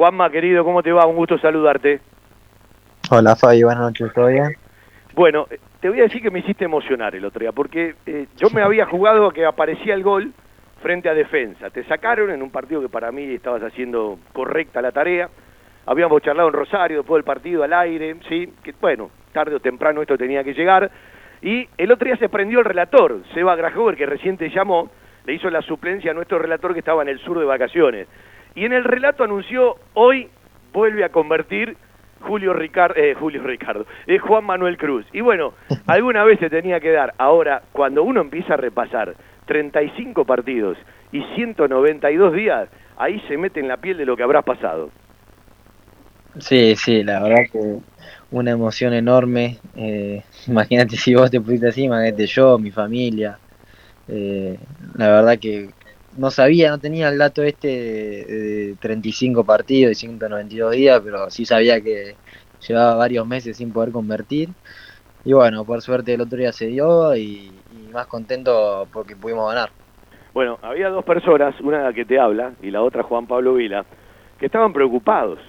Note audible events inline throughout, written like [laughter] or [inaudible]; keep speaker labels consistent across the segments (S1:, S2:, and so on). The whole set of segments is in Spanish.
S1: Juanma, querido, ¿cómo te va? Un gusto saludarte.
S2: Hola, Fabi, buenas noches, ¿todo bien?
S1: Bueno, eh, te voy a decir que me hiciste emocionar el otro día, porque eh, yo me había jugado a que aparecía el gol frente a defensa. Te sacaron en un partido que para mí estabas haciendo correcta la tarea. Habíamos charlado en Rosario después del partido al aire, sí, que bueno, tarde o temprano esto tenía que llegar. Y el otro día se prendió el relator, Seba Grajover, que recién te llamó, le hizo la suplencia a nuestro relator que estaba en el sur de vacaciones. Y en el relato anunció, hoy vuelve a convertir Julio, Ricardo, eh, Julio Ricardo, es Juan Manuel Cruz. Y bueno, [laughs] alguna vez se tenía que dar. Ahora, cuando uno empieza a repasar 35 partidos y 192 días, ahí se mete en la piel de lo que habrá pasado.
S2: Sí, sí, la verdad que una emoción enorme. Eh, [laughs] imagínate si vos te pusiste así, imagínate yo, mi familia. Eh, la verdad que no sabía, no tenía el dato este de, 35 partidos y 192 días, pero sí sabía que llevaba varios meses sin poder convertir. Y bueno, por suerte el otro día se dio y, más contento porque pudimos ganar.
S1: Bueno, había dos personas, una que te habla y la otra Juan Pablo Vila, que estaban preocupados.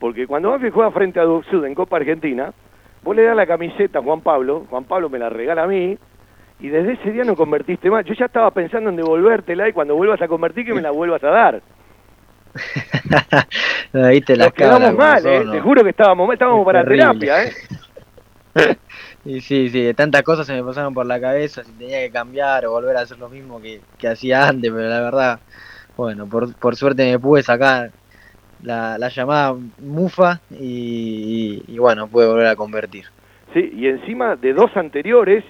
S1: Porque cuando Banfield juega frente a Sud en Copa Argentina, vos le das la camiseta a Juan Pablo, Juan Pablo me la regala a mí, y desde ese día no convertiste más. Yo ya estaba pensando en devolvértela y cuando vuelvas a convertir que me la vuelvas a dar. [laughs]
S2: no, te la
S1: quedamos mal, eh. te juro que estábamos mal, estábamos para terapia. ¿eh? [laughs]
S2: y sí, sí, tantas cosas se me pasaron por la cabeza, si tenía que cambiar o volver a hacer lo mismo que, hacía antes, pero la verdad, bueno, por, por suerte me pude sacar la, la llamada mufa y, y bueno, pude volver a convertir.
S1: Sí, y encima de dos anteriores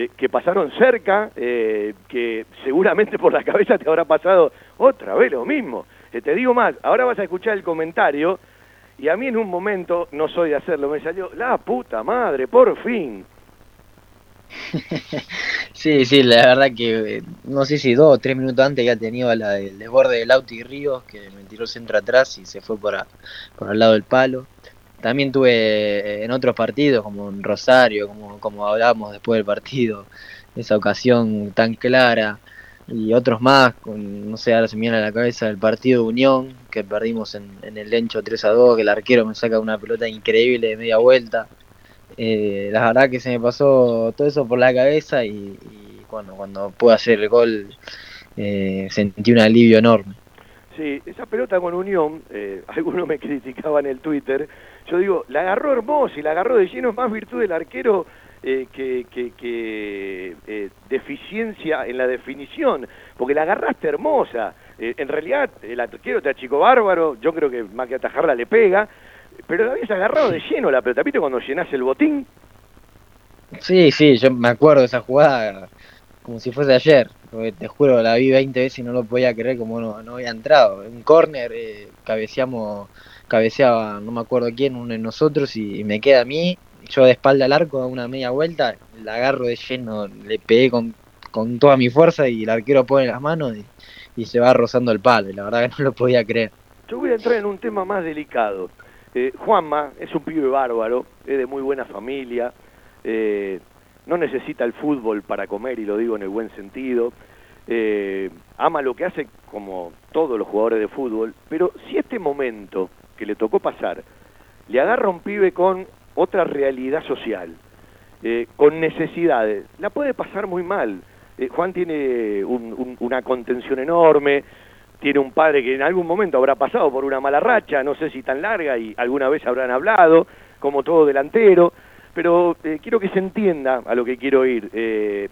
S1: eh, que pasaron cerca, eh, que seguramente por la cabeza te habrá pasado otra vez lo mismo. Eh, te digo más, ahora vas a escuchar el comentario y a mí en un momento, no soy de hacerlo, me salió, la puta madre, por fin. [laughs]
S2: sí, sí, la verdad que no sé si dos o tres minutos antes ya tenía la del desborde del auto y Ríos, que me tiró el centro atrás y se fue por, por al lado del palo. También tuve eh, en otros partidos, como en Rosario, como, como hablábamos después del partido, esa ocasión tan clara, y otros más, con, no sé, ahora se me viene a la cabeza el partido Unión, que perdimos en, el Lencho 3 a 2, que el arquero me saca una pelota increíble de media vuelta. Eh, la verdad que se me pasó todo eso por la cabeza y, cuando, cuando pude hacer el gol eh, sentí un alivio enorme.
S1: Sí, esa pelota con Unión, eh, [laughs] algunos me criticaban en el Twitter, yo digo, la agarró hermosa y la agarró de lleno, más virtud del arquero eh, que, que, eh, deficiencia en la definición, porque la agarraste hermosa. Eh, en realidad, el arquero te chico bárbaro, yo creo que más que atajarla le pega, pero la habías agarrado de lleno la pelota. ¿Viste cuando llenás el botín?
S2: Sí, sí, yo me acuerdo de esa jugada como si fuese ayer. Porque te juro, la vi 20 veces y no lo podía creer como no, no había entrado. Un córner, cabeceamos cabeceaba, no me acuerdo quién, uno de nosotros, y, me queda a mí, yo de espalda al arco, una media vuelta, la agarro de lleno, le pegué con, con toda mi fuerza y el arquero pone las manos y, se va rozando el palo, la verdad que [laughs] no lo podía creer.
S1: Yo voy a entrar en un tema más delicado. Eh, Juanma es un pibe bárbaro, es de muy buena familia, eh, no necesita el fútbol para comer, y lo digo en el buen sentido. Eh, ama lo que hace como todos los jugadores de fútbol, pero si este momento que le tocó pasar, le agarra un pibe con otra realidad social, eh, con necesidades, la puede pasar muy mal. Eh, Juan tiene una contención enorme, tiene un padre que en algún momento habrá pasado por una mala racha, no sé si tan larga y alguna vez habrán hablado, como todo delantero, pero eh, quiero que se entienda a lo que quiero ir.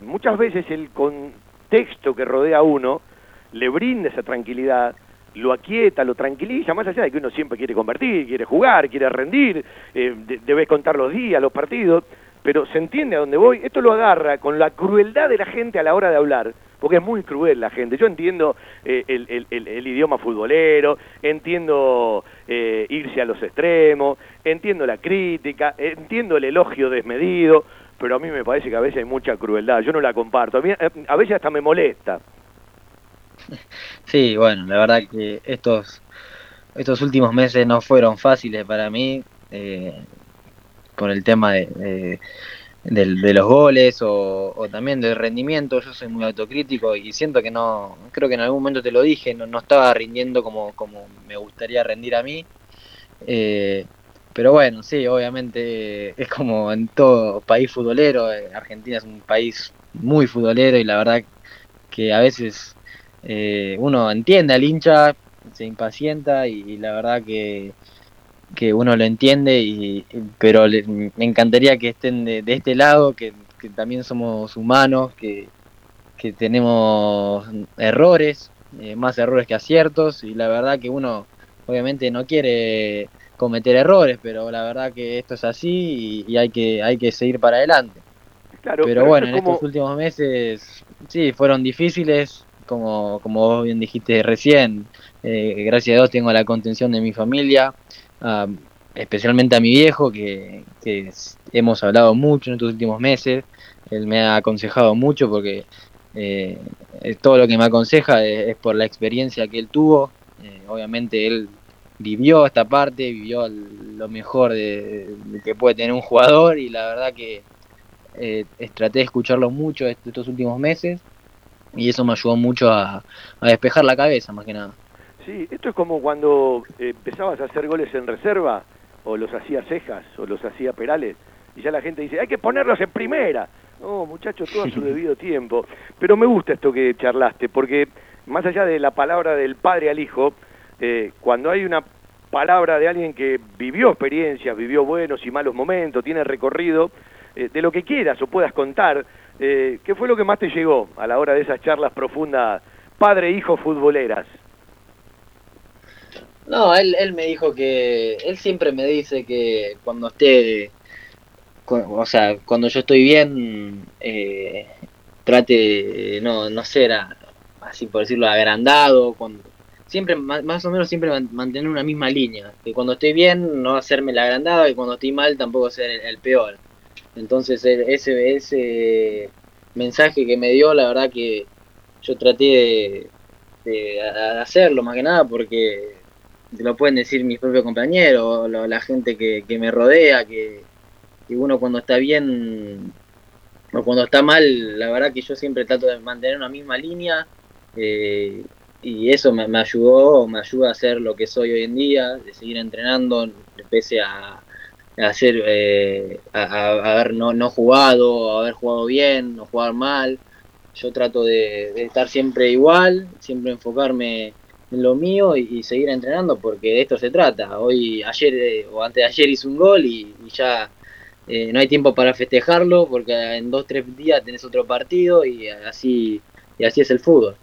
S1: muchas veces el contexto que rodea a uno le brinda esa tranquilidad, lo aquieta, lo tranquiliza, más allá de que uno siempre quiere convertir, quiere jugar, quiere rendir, eh, contar los días, los partidos, pero se entiende a dónde voy, esto lo agarra con la crueldad de la gente a la hora de hablar, porque es muy cruel la gente. Yo entiendo eh, el, idioma futbolero, entiendo eh, irse a los extremos, entiendo la crítica, entiendo el elogio desmedido, pero a mí me parece que a veces hay mucha crueldad, yo no la comparto, a, mí, a veces hasta me molesta. [laughs]
S2: Sí, bueno, la verdad que estos, estos últimos meses no fueron fáciles para mí, eh, con el tema de, de los goles o, también del rendimiento. Yo soy muy autocrítico y siento que no, creo que en algún momento te lo dije, no, no estaba rindiendo como, como me gustaría rendir a mí. Eh, pero bueno, sí, obviamente [laughs] es como en todo país futbolero. Eh, Argentina es un país muy futbolero y la verdad que a veces eh, uno entiende al hincha, se impacienta y, la verdad que, que, uno lo entiende, y, pero me encantaría que estén de, este lado, que, también somos humanos, que, que tenemos errores, eh, más errores que aciertos y la verdad que uno obviamente no quiere cometer errores, pero la verdad que esto es así y, hay que hay que seguir para adelante. Claro, pero, bueno, en estos últimos meses sí fueron difíciles, como, como vos bien dijiste recién, eh, gracias a Dios tengo la contención de mi familia, especialmente a mi viejo, que, hemos hablado mucho en estos últimos meses, él me ha aconsejado mucho porque eh, todo lo que me aconseja es, por la experiencia que él tuvo, eh, obviamente él vivió esta parte, vivió lo mejor de, que puede tener un jugador y la verdad que traté de escucharlo mucho estos últimos meses y eso me ayudó mucho a, despejar la cabeza más que nada.
S1: Sí, esto es como cuando eh, empezabas a hacer goles en reserva, o los hacía Cejas, o los hacía Perales, y ya la gente dice, hay que ponerlos en primera. No, muchachos, todo a su [laughs] debido tiempo. Pero me gusta esto que charlaste, porque más allá de la palabra del padre al hijo, eh, cuando hay una palabra de alguien que vivió experiencias, vivió buenos y malos momentos, tiene recorrido, eh, de lo que quieras o puedas contar, eh, ¿Qué fue lo que más te llegó a la hora de esas charlas profundas, padre-hijo futboleras?
S2: No, él, él me dijo que, él siempre me dice que cuando esté, o sea, cuando yo estoy bien, eh, trate no, no ser, así por decirlo, agrandado, cuando, siempre, más, o menos siempre mantener una misma línea, que cuando estoy bien no hacerme la agrandada y cuando estoy mal tampoco ser el peor. Entonces e, ese, ese mensaje que me dio, la verdad que yo traté de, hacerlo más que nada porque te lo pueden decir mis propios compañeros, la gente que, me rodea, que, uno cuando está bien o cuando está mal, la verdad que yo siempre trato de mantener una misma línea eh, y eso me, me, ayudó, me ayuda a ser lo que soy hoy en día, de seguir entrenando pese a, hacer eh, a, haber no, no jugado, haber jugado bien, no jugar mal. Yo trato de, estar siempre igual, siempre enfocarme en lo mío y, seguir entrenando porque de esto se trata. Hoy, ayer eh, o antes de ayer hice un gol y, ya eh, no hay tiempo para festejarlo porque en dos tres días tenés otro partido y así y así es el fútbol.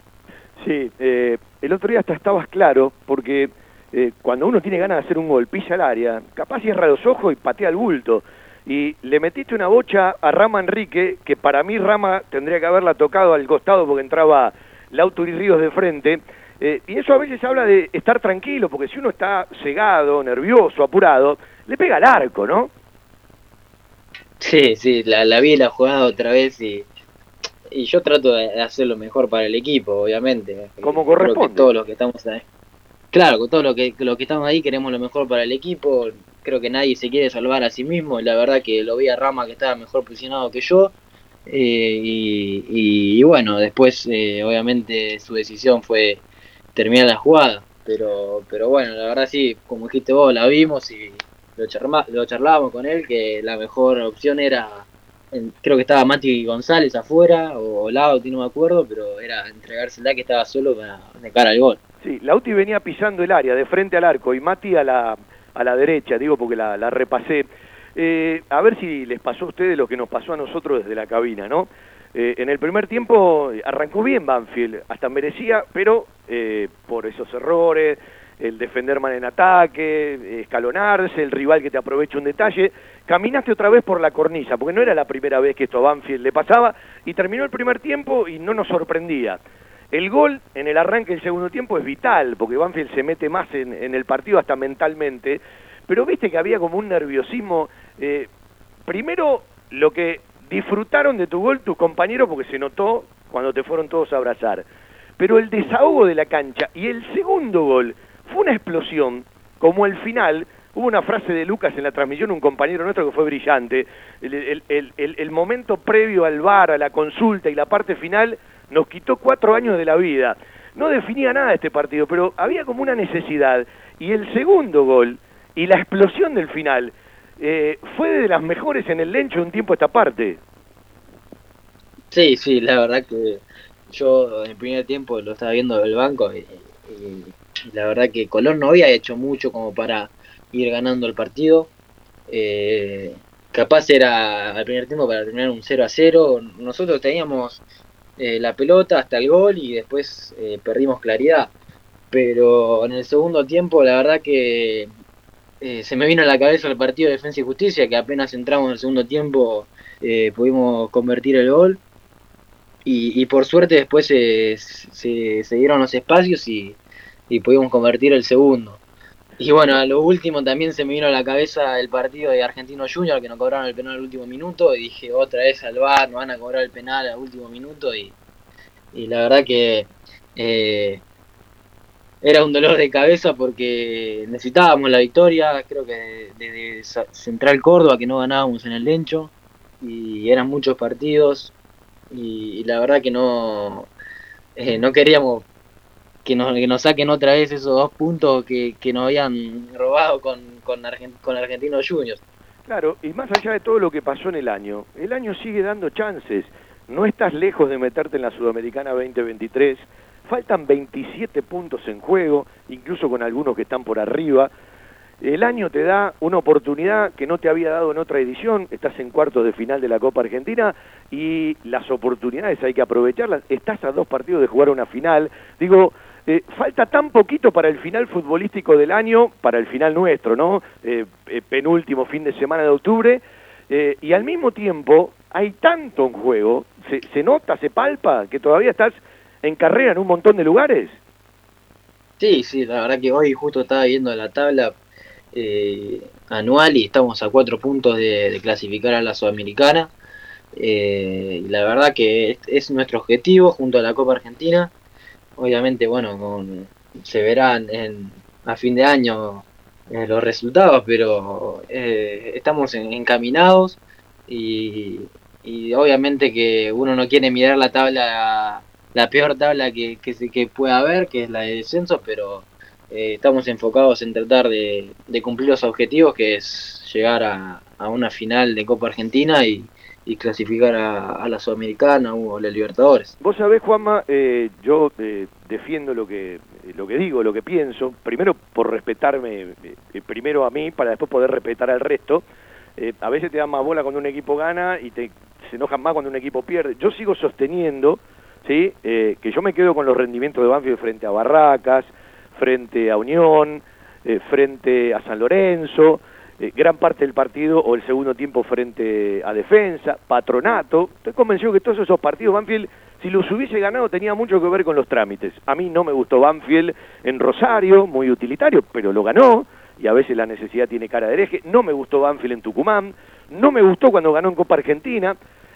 S1: Sí, el otro día hasta estabas claro porque eh, cuando uno tiene ganas de hacer un gol, pisa al área, capaz cierra los ojos y patea el bulto. Y le metiste una bocha a Rama Enrique, que para mí Rama tendría que haberla tocado al costado porque entraba Lauto y Ríos de frente. Eh, y eso a veces habla de estar tranquilo, porque si uno está cegado, nervioso, apurado, le pega al arco, ¿no?
S2: Sí, sí, la, la vi la jugada otra vez y, y yo trato de hacer lo mejor para el equipo, obviamente.
S1: Como corresponde.
S2: todos los que estamos ahí Claro, con todo lo que, lo que estamos ahí queremos lo mejor para el equipo. Creo que nadie se quiere salvar a sí mismo. La verdad que lo vi a Rama que estaba mejor posicionado que yo. Eh, y, bueno, después eh, obviamente su decisión fue terminar la jugada. Pero, pero bueno, la verdad sí, como dijiste vos, la vimos y lo, charma, lo charlábamos con él, que la mejor opción era, creo que estaba Mati González afuera, o Lado, no me acuerdo, pero era entregársela que estaba solo para de cara al gol.
S1: Sí, Lauti venía pisando el área, de frente al arco, y Mati a la, a la derecha, digo porque la, la repasé. Eh, a ver si les pasó a ustedes lo que nos pasó a nosotros desde la cabina, ¿no? Eh, en el primer tiempo arrancó bien Banfield, hasta merecía, pero eh, por esos errores, el defender mal en ataque, escalonarse, el rival que te aprovecha un detalle, caminaste otra vez por la cornisa, porque no era la primera vez que esto a Banfield le pasaba, y terminó el primer tiempo y no nos sorprendía. El gol en el arranque del segundo tiempo es vital, porque Banfield se mete más en, el partido hasta mentalmente, pero viste que había como un nerviosismo. Eh, primero, lo que disfrutaron de tu gol tus compañeros, porque se notó cuando te fueron todos a abrazar. Pero el desahogo de la cancha y el segundo gol fue una explosión como el final, hubo una frase de Lucas en la transmisión, un compañero nuestro que fue brillante, el, el momento previo al bar, a la consulta y la parte final, nos quitó cuatro años de la vida. No definía nada este partido, pero había como una necesidad. Y el segundo gol y la explosión del final eh, fue de las mejores en el Lencho un tiempo esta parte.
S2: Sí, sí, la verdad que yo en el primer tiempo lo estaba viendo del banco y, la verdad que Colón no había hecho mucho como para ir ganando el partido. Eh, capaz era al primer tiempo para terminar un 0 a 0. Nosotros teníamos eh, la pelota hasta el gol y después eh, perdimos claridad. Pero en el segundo tiempo, la verdad que eh, se me vino a la cabeza el partido de Defensa y Justicia, que apenas entramos en el segundo tiempo pudimos convertir el gol. Y, por suerte después se, se, dieron los espacios y pudimos convertir el segundo. Y bueno, a lo último también se me vino a la cabeza el partido de Argentino Junior que nos cobraron el penal al último minuto y dije otra vez al bar, nos van a cobrar el penal al último minuto y, la verdad que eh, era un dolor de cabeza porque necesitábamos la victoria, creo que desde Central Córdoba que no ganábamos en el Lencho y eran muchos partidos y, la verdad que no, eh, no queríamos que nos, que nos saquen otra vez esos dos puntos que, que nos habían robado con, con, con Argentinos Juniors.
S1: Claro, y más allá de todo lo que pasó en el año, el año sigue dando chances. No estás lejos de meterte en la Sudamericana 2023. Faltan 27 puntos en juego, incluso con algunos que están por arriba. El año te da una oportunidad que no te había dado en otra edición, estás en cuartos de final de la Copa Argentina y las oportunidades hay que aprovecharlas. Estás a dos partidos de jugar una final. Digo, eh, falta tan poquito para el final futbolístico del año, para el final nuestro, ¿no? Eh, eh, penúltimo fin de semana de octubre, y al mismo tiempo hay tanto en juego, se, se, nota, se palpa, que todavía estás en carrera en un montón de lugares.
S2: Sí, sí, la verdad que hoy justo estaba viendo la tabla anual y estamos a cuatro puntos de, clasificar a la Sudamericana. la verdad que es nuestro objetivo junto a la Copa Argentina obviamente, bueno, con, se verán en, a fin de año eh, los resultados, pero eh, estamos encaminados y, y, obviamente que uno no quiere mirar la tabla, la peor tabla que, que, que pueda haber, que es la de descenso, pero eh, estamos enfocados en tratar de, de, cumplir los objetivos, que es llegar a, a una final de Copa Argentina y, y clasificar a, la Sudamericana o a la Libertadores.
S1: Vos sabés, Juanma, eh, yo eh, defiendo lo que, lo que digo, lo que pienso, primero por respetarme eh, primero a mí, para después poder respetar al resto. a veces te dan más bola cuando un equipo gana y te, se enojan más cuando un equipo pierde. Yo sigo sosteniendo ¿sí? que yo me quedo con los rendimientos de Banfield frente a Barracas, frente a Unión, frente a San Lorenzo, eh, gran parte del partido o el segundo tiempo frente a defensa, patronato. Estoy convencido que todos esos partidos Banfield, si los hubiese ganado, tenía mucho que ver con los trámites. A mí no me gustó Banfield en Rosario, muy utilitario, pero lo ganó y a veces la necesidad tiene cara de hereje. No me gustó Banfield en Tucumán, no me gustó cuando ganó en Copa Argentina.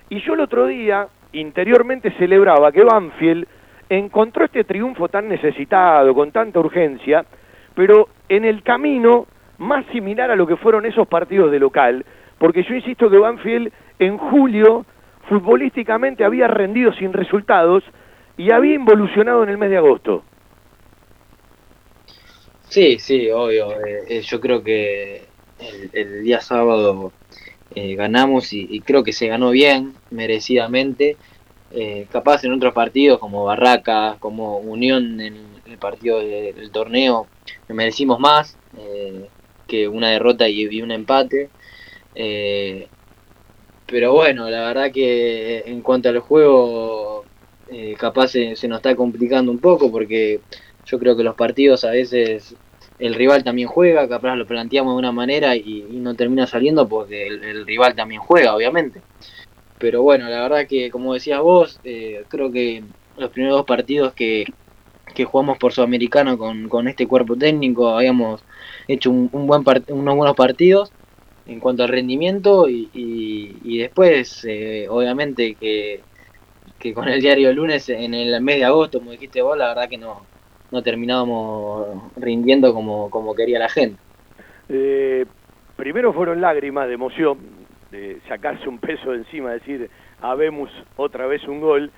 S1: Y yo el otro día, interiormente, celebraba que Banfield encontró este triunfo tan necesitado, con tanta urgencia, pero en el camino más similar a lo que fueron esos partidos de local, porque yo insisto que Banfield en julio futbolísticamente había rendido sin resultados y había involucionado en el mes de agosto.
S2: Sí, sí, obvio. Eh, eh, yo creo que el, día sábado eh, ganamos y, creo que se ganó bien, merecidamente. capaz en otros partidos como Barraca, como Unión en el partido del torneo, merecimos más que una derrota y, un empate. Eh, pero bueno, la verdad que en cuanto al juego, eh, capaz se, nos está complicando un poco porque yo creo que los partidos a veces el rival también juega, capaz lo planteamos de una manera y, no termina saliendo porque el, rival también juega, obviamente. Pero bueno, la verdad que como decías vos, eh, creo que los primeros dos partidos que, que jugamos por Sudamericano con, con este cuerpo técnico habíamos hecho un, buen unos buenos partidos en cuanto al rendimiento y, y, después, eh, obviamente, que, que, con el diario lunes en el mes de agosto, como dijiste vos, la verdad que no, no terminábamos rindiendo como, como quería la gente.
S1: Eh, primero fueron lágrimas de emoción, de sacarse un peso de encima, decir, habemos otra vez un gol.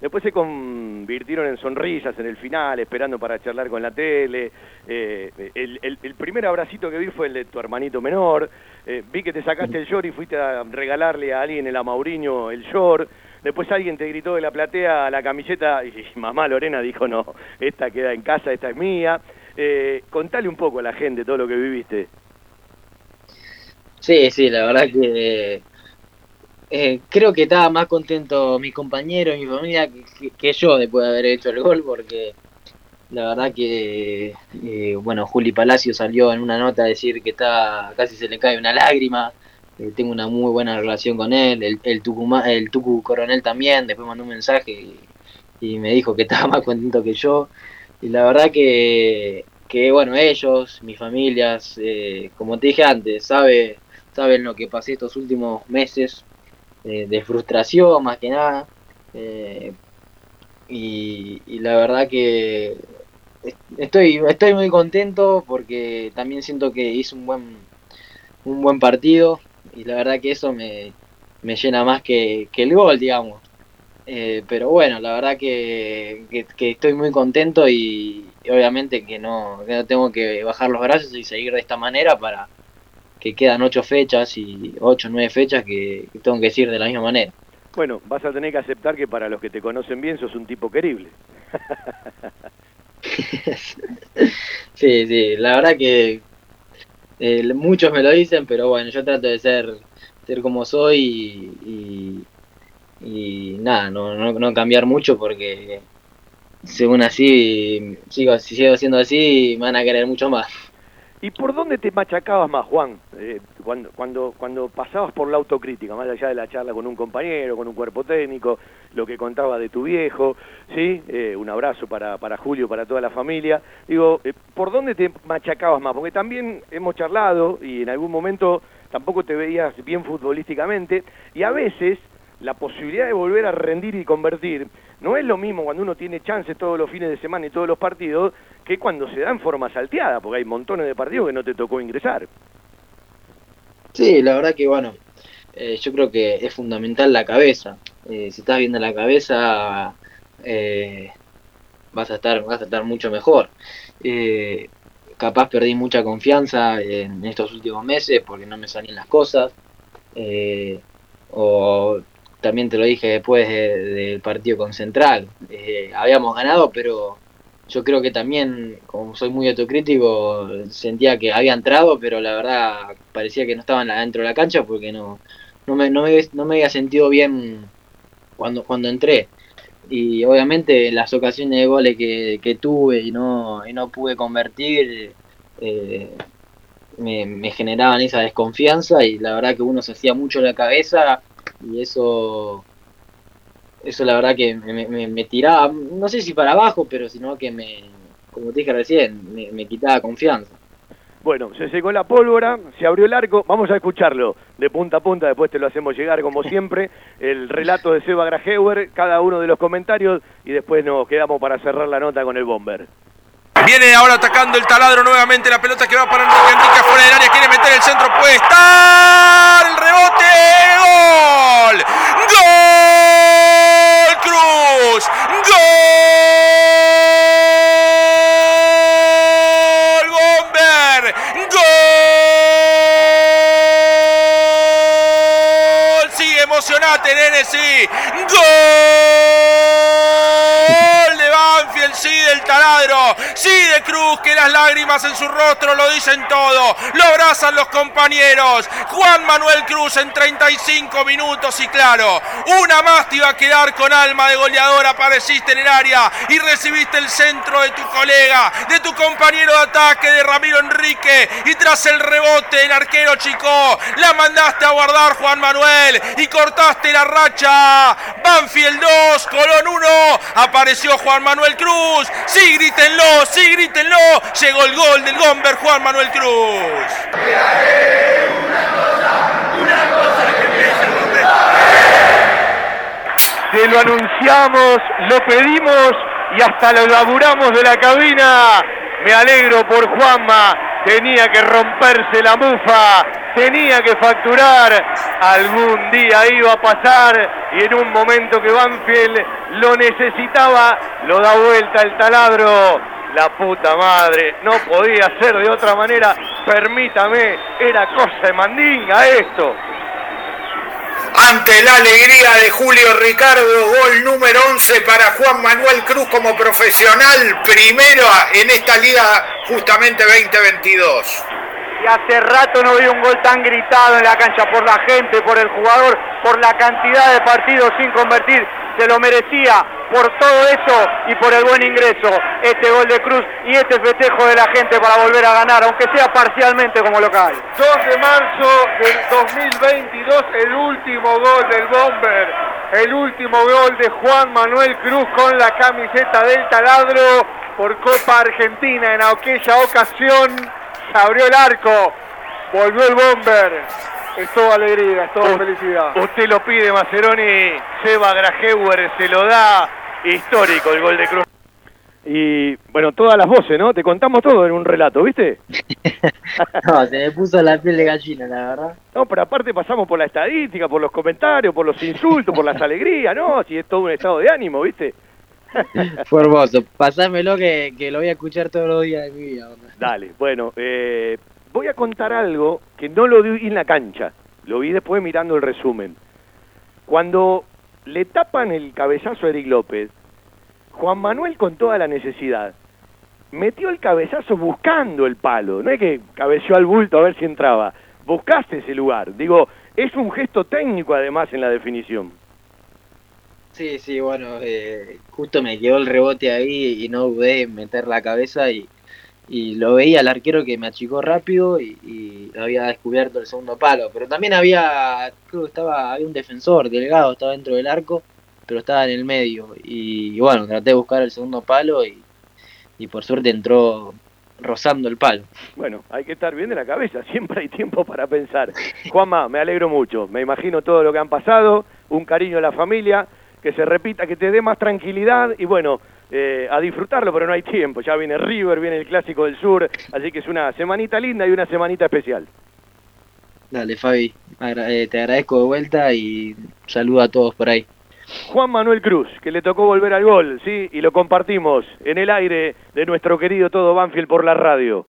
S1: Después se convirtieron en sonrisas en el final, esperando para charlar con la tele. Eh, el, primer abracito que vi fue el de tu hermanito menor. Eh, vi que te sacaste el short y fuiste a regalarle a alguien, el a Mauriño, el short. Después alguien te gritó de la platea la camiseta y mamá Lorena dijo, no, esta queda en casa, esta es mía. Eh, contale un poco a la gente todo lo que viviste.
S2: Sí, sí, la verdad que eh, creo que estaba más contento mis compañeros, mi familia, que, yo después de haber hecho el gol, porque la verdad que, eh, bueno, Juli Palacio salió en una nota a decir que está, casi se le cae una lágrima, eh, tengo una muy buena relación con él, el, el, el Tucu Coronel también, después mandó un mensaje y, me dijo que estaba más contento que yo, y la verdad que, que bueno, ellos, mis familias, como te dije antes, sabe, saben lo que pasé estos últimos meses, de frustración más que nada. Eh, y, la verdad que estoy, estoy muy contento porque también siento que hice un buen, un buen partido y la verdad que eso me, me llena más que, el gol, digamos. Eh, pero bueno, la verdad que, que, estoy muy contento y, obviamente que no, que no tengo que bajar los brazos y seguir de esta manera para, que quedan ocho fechas y ocho o nueve fechas que, tengo que decir de la misma manera.
S1: Bueno, vas a tener que aceptar que para los que te conocen bien sos un tipo querible. [laughs]
S2: sí, sí, la verdad que eh, muchos me lo dicen, pero bueno, yo trato de ser, ser como soy y, y, nada, no, no, no, cambiar mucho porque según así, sigo, si sigo siendo así, me van a querer mucho más.
S1: ¿Y por dónde te machacabas más, Juan? Eh, cuando, cuando, cuando pasabas por la autocrítica, más allá de la charla con un compañero, con un cuerpo técnico, lo que contaba de tu viejo, ¿sí? Eh, un abrazo para, para Julio, para toda la familia. Digo, eh, ¿por dónde te machacabas más? Porque también hemos charlado y en algún momento tampoco te veías bien futbolísticamente y a veces la posibilidad de volver a rendir y convertir no es lo mismo cuando uno tiene chances todos los fines de semana y todos los partidos que cuando se da en forma salteada, porque hay montones de partidos que no te tocó ingresar.
S2: Sí, la verdad que bueno, eh, yo creo que es fundamental la cabeza. Eh, si estás viendo la cabeza, eh, vas a estar, vas a estar mucho mejor. capaz perdí mucha confianza en estos últimos meses porque no me salían las cosas. o también te lo dije después del partido con Central. habíamos ganado, pero yo creo que también, como soy muy autocrítico, sentía que había entrado, pero la verdad parecía que no estaban dentro de la cancha porque no, no, me, no, me, no me había sentido bien cuando, cuando entré. Y obviamente las ocasiones de goles que, que tuve y no, y no pude convertir eh, me, me generaban esa desconfianza y la verdad que uno se hacía mucho la cabeza y eso eso la verdad que me, tiraba, no sé si para abajo, pero sino que me, como te dije recién, me, quitaba confianza.
S1: Bueno, se secó la pólvora, se abrió el arco, vamos a escucharlo de punta a punta, después te lo hacemos llegar como [laughs] siempre, el relato de Seba Grajeuer, cada uno de los comentarios y después nos quedamos para cerrar la nota con el bomber.
S3: Viene ahora atacando el taladro nuevamente la pelota que va para Enrique Enrique afuera del área, quiere meter el centro, puede estar el rebote, gol, gol Cruz, gol Bomber, gol, sigue emocionate nene, sí, gol sí del taladro, sí de Cruz, que las lágrimas en su rostro lo dicen todo, lo abrazan los compañeros. Juan Manuel Cruz en 35 minutos y claro, una más te iba a quedar con alma de goleador, apareciste en el área y recibiste el centro de tu colega, de tu compañero de ataque, de Ramiro Enrique, y tras el rebote el arquero Chico, la mandaste a guardar Juan Manuel y cortaste la racha. Banfield 2, Colón 1, apareció Juan Manuel Cruz Sí, grítenlo, sí, grítenlo. Llegó el gol del Gomber Juan Manuel Cruz.
S1: Te lo anunciamos, lo pedimos y hasta lo laburamos de la cabina. Me alegro por Juanma, tenía que romperse la mufa, tenía que facturar, algún día iba a pasar y en un momento que Banfield lo necesitaba, lo da vuelta el taladro. La puta madre, no podía ser de otra manera, permítame, era cosa de mandinga esto
S3: ante la alegría de Julio Ricardo, gol número 11 para Juan Manuel Cruz como profesional, primero en esta liga justamente 2022.
S4: Y hace rato no vi un gol tan gritado en la cancha por la gente, por el jugador, por la cantidad de partidos sin convertir se lo merecía por todo eso y por el buen ingreso. Este gol de Cruz y este festejo de la gente para volver a ganar, aunque sea parcialmente como local.
S5: 2 de marzo del 2022, el último gol del Bomber, el último gol de Juan Manuel Cruz con la camiseta del taladro por Copa Argentina. En aquella ocasión se abrió el arco, volvió el Bomber es toda alegría, es toda felicidad.
S1: Usted lo pide, Maceroni. Seba Grajeuer se lo da. Histórico el gol de Cruz. Y bueno, todas las voces, ¿no? Te contamos todo en un relato, ¿viste? [laughs]
S2: no, se me puso la piel de gallina, la verdad.
S1: No, pero aparte pasamos por la estadística, por los comentarios, por los insultos, por las [laughs] alegrías, ¿no? Si es todo un estado de ánimo, ¿viste? [laughs]
S2: Fue hermoso. Pasámelo que, que lo voy a escuchar todos los días de mi vida.
S1: Dale, bueno, eh, voy a contar algo que no lo vi en la cancha, lo vi después mirando el resumen. Cuando le tapan el cabezazo a Eric López, Juan Manuel con toda la necesidad, metió el cabezazo buscando el palo, no es que cabeció al bulto a ver si entraba, buscaste ese lugar. Digo, es un gesto técnico además en la definición.
S2: Sí, sí, bueno, eh, justo me quedó el rebote ahí y no dudé en meter la cabeza y, y lo veía el arquero que me achicó rápido y, había descubierto el segundo palo. Pero también había, creo que estaba, había un defensor delgado, estaba dentro del arco, pero estaba en el medio. Y, bueno, traté de buscar el segundo palo y, y por suerte entró rozando el palo.
S1: Bueno, hay que estar bien de la cabeza, [laughs] siempre hay tiempo para pensar. Juanma, me alegro mucho, me imagino todo lo que han pasado, un cariño a la familia, que se repita, que te dé más tranquilidad y bueno, eh, a disfrutarlo, pero no hay tiempo. Ya viene River, viene el Clásico del Sur, así que es una semanita linda y una semanita especial.
S2: Dale, Fabi, eh, te agradezco de vuelta y saludo a todos por ahí.
S1: Juan Manuel Cruz, que le tocó volver al gol, ¿sí? Y lo compartimos en el aire de nuestro querido todo Banfield por la radio.